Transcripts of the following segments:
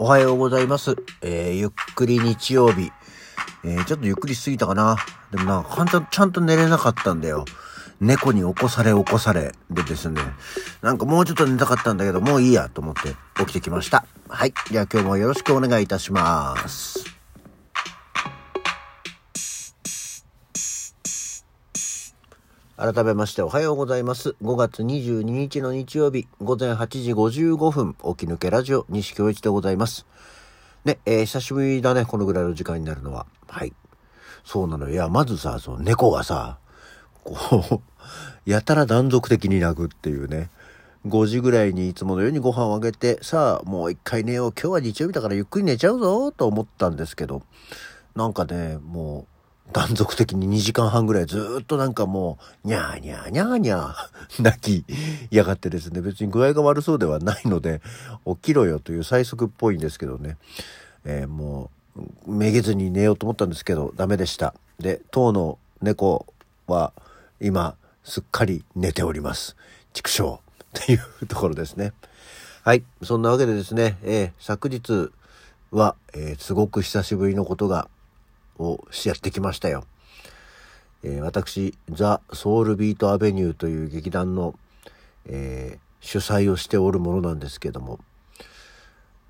おはようございます。えー、ゆっくり日曜日。えー、ちょっとゆっくりしすぎたかな。でもなんか、ちゃんと、ちゃんと寝れなかったんだよ。猫に起こされ起こされでですね。なんかもうちょっと寝たかったんだけど、もういいやと思って起きてきました。はい。じゃあ今日もよろしくお願いいたします。改めましておはようございます。5月22日の日曜日、午前8時55分、起き抜けラジオ、西京一でございます。ね、えー久しぶりだね、このぐらいの時間になるのは。はい。そうなの。いや、まずさ、その猫がさ、こう、やたら断続的に鳴くっていうね。5時ぐらいにいつものようにご飯をあげて、さあ、もう一回寝よう。今日は日曜日だからゆっくり寝ちゃうぞ、と思ったんですけど、なんかね、もう、断続的に2時間半ぐらいずっとなんかもう、にゃーにゃーにゃーにゃー、泣きやがってですね、別に具合が悪そうではないので、起きろよという催促っぽいんですけどね、えーもう、めげずに寝ようと思ったんですけど、ダメでした。で、当の猫は、今、すっかり寝ております。畜生っていうところですね。はい。そんなわけでですね、えー昨日は、えーすごく久しぶりのことが、をやってきましたよ。えー私、ザ・ソウルビート・アベニューという劇団の、えー主催をしておるものなんですけども、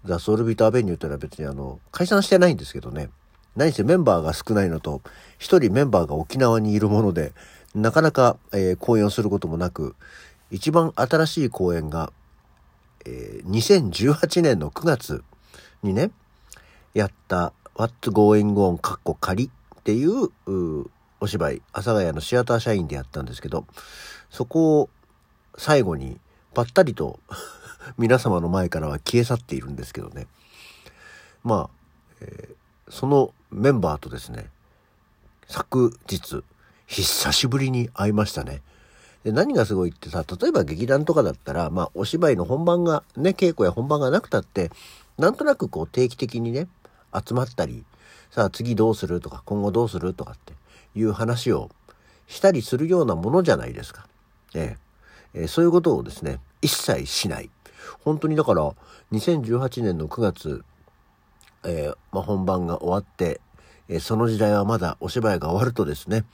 ザ・ソウルビート・アベニューというのは別にあの、解散してないんですけどね、何せメンバーが少ないのと、一人メンバーが沖縄にいるもので、なかなか、えー公演をすることもなく、一番新しい公演が、えー2018年の9月にね、やった、What's Going On かっこ仮っていうお芝居、阿佐ヶ谷のシアター社員でやったんですけど、そこを最後にぱったりと 皆様の前からは消え去っているんですけどね。まあ、えーそのメンバーとですね、昨日、久しぶりに会いましたね。で何がすごいってさ、例えば劇団とかだったら、まあお芝居の本番が、ね、稽古や本番がなくたって、なんとなくこう定期的にね、集まったり、さあ次どうするとか、今後どうするとかっていう話をしたりするようなものじゃないですか。えええーそういうことをですね、一切しない。本当にだから、2018年の9月、えーまあ、本番が終わって、えーその時代はまだお芝居が終わるとですね、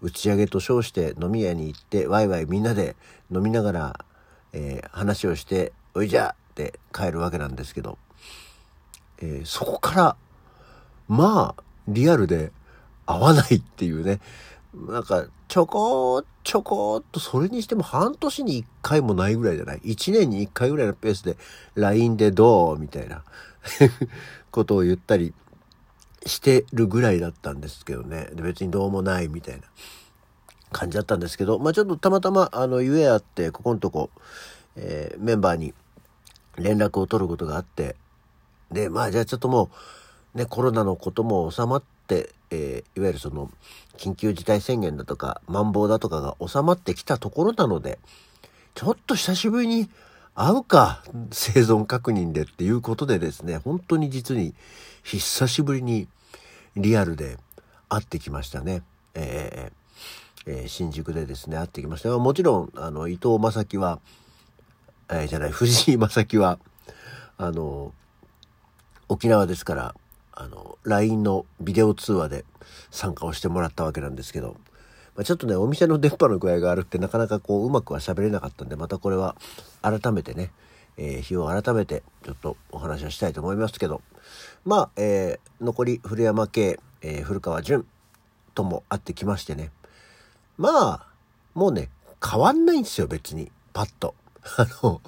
打ち上げと称して飲み屋に行って、ワイワイみんなで飲みながら、えー話をして、おいじゃって帰るわけなんですけど、えーそこから、まあ、リアルで会わないっていうね、なんか、ちょこちょこっと、それにしても半年に一回もないぐらいじゃない ?1 年に一回ぐらいのペースで、LINE でどう？みたいな。ことを言ったりしてるぐらいだったんですけどね。で別にどうもないみたいな。感じだったんですけど、まあちょっとたまたま、あの、ゆえあって、ここのとこ、えーメンバーに連絡を取ることがあって、で、まあじゃあちょっともう、ね、コロナのことも収まって、えーいわゆるその、緊急事態宣言だとか、マンボウだとかが収まってきたところなので、ちょっと久しぶりに会うか、生存確認でっていうことでですね、本当に実に久しぶりにリアルで会ってきましたね。えーえー新宿でですね、会ってきました。もちろん、あの、伊藤正樹は、えーじゃない、藤井正樹は、あの、沖縄ですから、あの、LINE のビデオ通話で参加をしてもらったわけなんですけど、まあ、ちょっとね、お店の電波の具合が悪くて、なかなかこう、うまくは喋れなかったんで、またこれは改めてね、えー日を改めて、ちょっとお話をしたいと思いますけど、まあ、えー残り古山系、えー古川淳とも会ってきましてね、まあ、もうね、変わんないんですよ、別に。パッと。あの、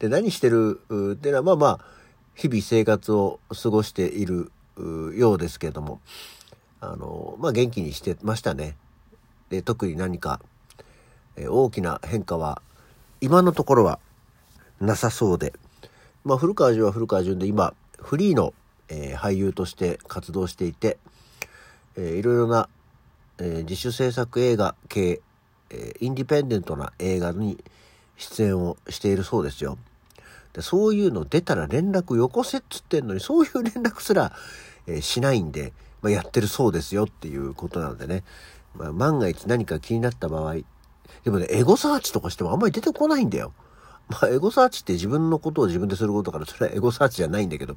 で、何してるっていうのは、まあまあ、日々生活を過ごしているようですけれども、あの、まあ元気にしてましたね。で、特に何か、え大きな変化は、今のところはなさそうで、まあ古川淳は古川淳で今、フリーの、えー俳優として活動していて、えーいろいろな、えー自主制作映画系、えーインディペンデントな映画に出演をしているそうですよ。でそういうの出たら連絡よこせっつってんのに、そういう連絡すら、えーしないんで、まあ、やってるそうですよっていうことなのでね。まあ、万が一何か気になった場合、でもね、エゴサーチとかしてもあんまり出てこないんだよ。まあ、エゴサーチって自分のことを自分ですることだから、それはエゴサーチじゃないんだけど、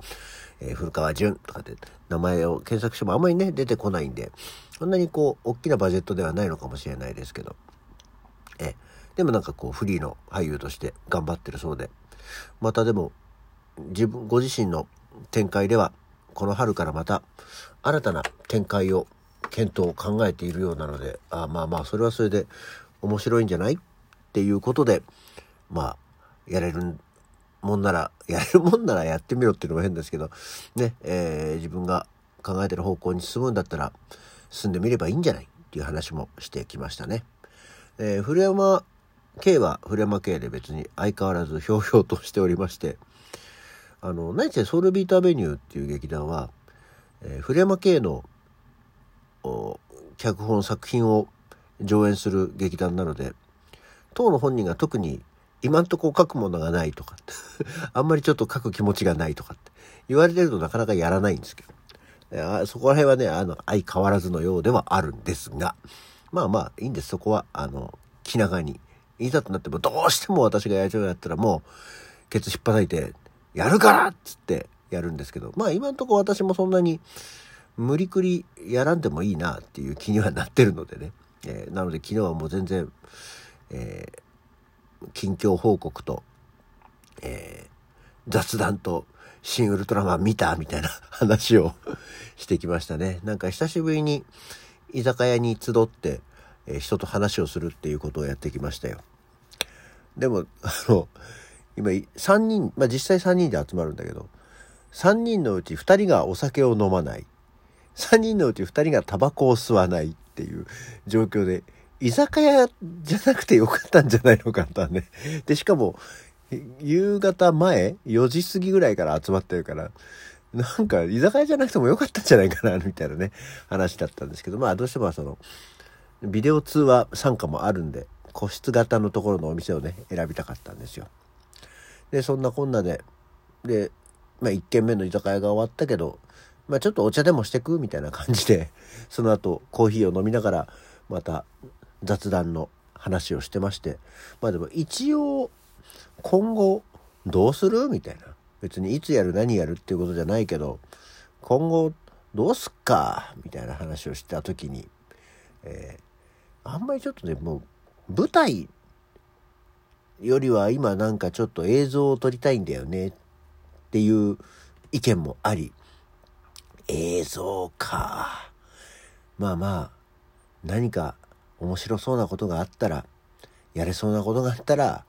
えー、古川淳とかって名前を検索してもあんまりね、出てこないんで、そんなにこう、大きなバジェットではないのかもしれないですけど、え、でもなんかこう、フリーの俳優として頑張ってるそうで、またでも、自分、ご自身の展開では、この春からまた、新たな展開を、検討を考えているようなので、あまあまあ、それはそれで面白いんじゃない？っていうことで、まあ、やれるもんなら、やれるもんならやってみろっていうのも変ですけど、ね、えー、自分が考えてる方向に進むんだったら、進んでみればいいんじゃない？っていう話もしてきましたね。えー、古山系は古山系で別に相変わらずひょうひょうとしておりまして、あの、何せソウルビートアベニューっていう劇団は、えー、古山系の脚本作品を上演する劇団なので、当の本人が特に今んとこ書くものがないとか あんまりちょっと書く気持ちがないとかって言われてるとなかなかやらないんですけど、あそこら辺はね、あの、相変わらずのようではあるんですが、まあまあいいんです。そこは、あの、気長に。いざとなってもどうしても私がやりたいやったらもう、ケツ引っ叩いて、やるからっつってやるんですけど、まあ今んとこ私もそんなに無理くりやらんでもいいなっていう気にはなってるのでね。えー、なので昨日はもう全然、えー近況報告と、えー、雑談と、新ウルトラマン見たみたいな話をしてきましたね。なんか久しぶりに居酒屋に集って、え、人と話をするっていうことをやってきましたよ。でも、あの、今3人、まあ実際3人で集まるんだけど、3人のうち2人がお酒を飲まない。3人のうち2人がタバコを吸わないっていう状況で、居酒屋じゃなくてよかったんじゃないのかとはね。で、しかも、夕方前 ?4 時過ぎぐらいから集まってるから、なんか居酒屋じゃなくてもよかったんじゃないかな、みたいなね、話だったんですけど、まあどうしてもその、ビデオ通話参加もあるんで、個室型のところのお店をね、選びたかったんですよ。で、そんなこんなで、で、まあ1軒目の居酒屋が終わったけど、まあちょっとお茶でもしてくみたいな感じで、その後コーヒーを飲みながら、また雑談の話をしてましてまあでも一応今後どうする？みたいな。別にいつやる？何やる？っていうことじゃないけど今後どうすっか？みたいな話をした時に、えー、あんまりちょっとねもう舞台よりは今なんかちょっと映像を撮りたいんだよねっていう意見もあり。映像か。まあまあ何か面白そうなことがあったら、やれそうなことがあったら、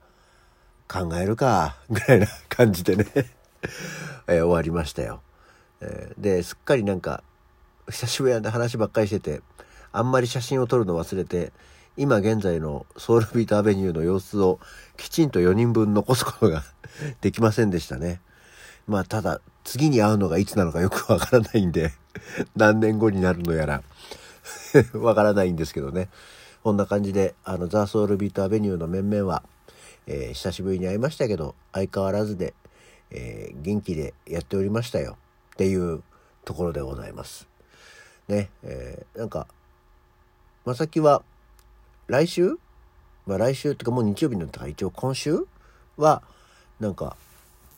考えるか、ぐらいな感じでね。えー、終わりましたよ。えー、で、すっかりなんか、久しぶりな話ばっかりしてて、あんまり写真を撮るの忘れて、今現在のソウルビートアベニューの様子をきちんと4人分残すことが できませんでしたね。まあただ、次に会うのがいつなのかよくわからないんで何年後になるのやら わからないんですけどね。こんな感じで、あの、ザ・ソウルビートアベニューの面々は、えー、久しぶりに会いましたけど、相変わらずで、えー、元気でやっておりましたよ。っていうところでございます。ね、えー、なんか、まさきは、来週？まあ来週っていうかもう日曜日になったから一応今週？は、なんか、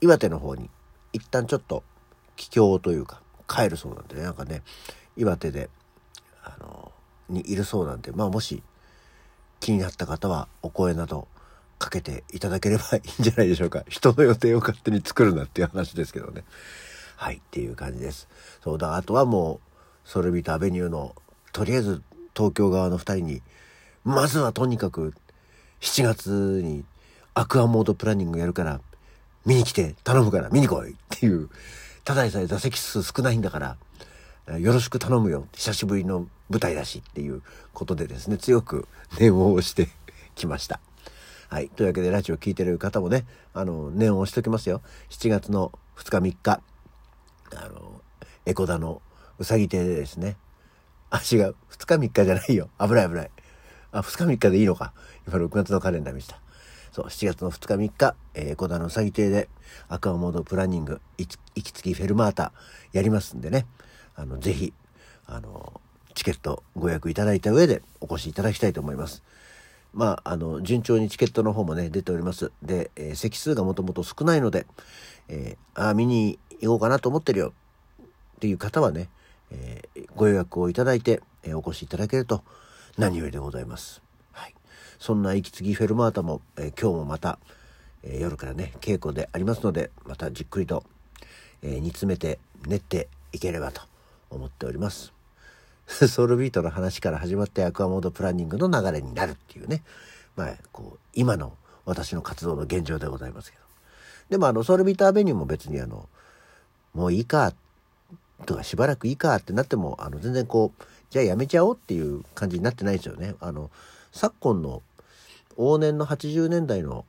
岩手の方に一旦ちょっと帰郷というか帰るそうなんでね、なんかね、岩手で、あの、にいるそうなんで、まあもし気になった方はお声などかけていただければいいんじゃないでしょうか。人の予定を勝手に作るなっていう話ですけどね。はい、っていう感じです。そうだ、あとはもう、ソルビートアベニューの、とりあえず東京側の2人に、まずはとにかく、7月にアクアモードプランニングやるから、見に来て頼むから見に来いっていう、ただでさえ座席数少ないんだから、よろしく頼むよ。久しぶりの舞台だしっていうことでですね、強く念を押してきました。はい。というわけで、ラジオ聴いてる方もね、あの、念を押しておきますよ。7月の2日3日、あの、エコダのうさぎ亭でですね、あ、違う。2日3日じゃないよ。危ない危ない。あ、2日3日でいいのか。今6月のカレンダー見した。そう、7月の2日3日、えー、エコダのうさぎ亭で、アクアモードプランニング、行きつきフェルマータ、やりますんでね、あの、ぜひ、あの、チケットご予約いただいた上でお越しいただきたいと思います。まあ、あの、順調にチケットの方もね、出ております。で、えー、席数がもともと少ないので、えー、あ見に行こうかなと思ってるよっていう方はね、えー、ご予約をいただいて、えお越しいただけると何よりでございます。はい。そんな息継ぎフェルマータも、え今日もまた、え夜からね、稽古でありますので、またじっくりと、え煮詰めて練っていければと思っております。ソウルビートの話から始まってアクアモードプランニングの流れになるっていうね、まあ、こう、今の私の活動の現状でございますけど。でもあの、ソウルビートアベニューも別にあの、もういいかっ、とかしばらくいいかってなっても、あの、全然こう、じゃあやめちゃおうっていう感じになってないですよね。あの、昨今の往年の80年代の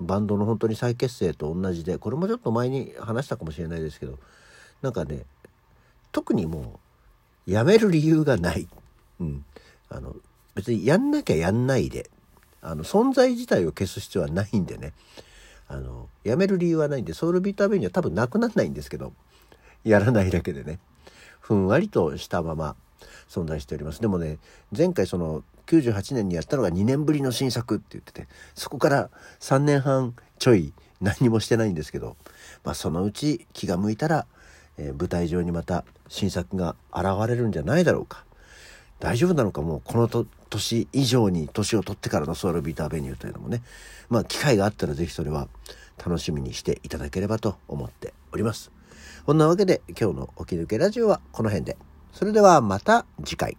バンドの本当に再結成と同じで、これもちょっと前に話したかもしれないですけど、なんかね、特にもう、やめる理由がない。うん。あの、別にやんなきゃやんないで、あの、存在自体を消す必要はないんでね。あの、やめる理由はないんで、ソウルビートアベニューは多分なくならないんですけど、やらないだけでね。ふんわりとしたまま存在しております。でもね、前回その98年にやったのが2年ぶりの新作って言ってて、そこから3年半ちょい何もしてないんですけど、まあそのうち気が向いたら、えー、舞台上にまた新作が現れるんじゃないだろうか。大丈夫なのか？もうこの年以上に年を取ってからのソウルビートアベニューというのもね、まあ機会があったら是非それは楽しみにしていただければと思っております。こんなわけで今日の起き抜けラジオはこの辺で。それではまた次回。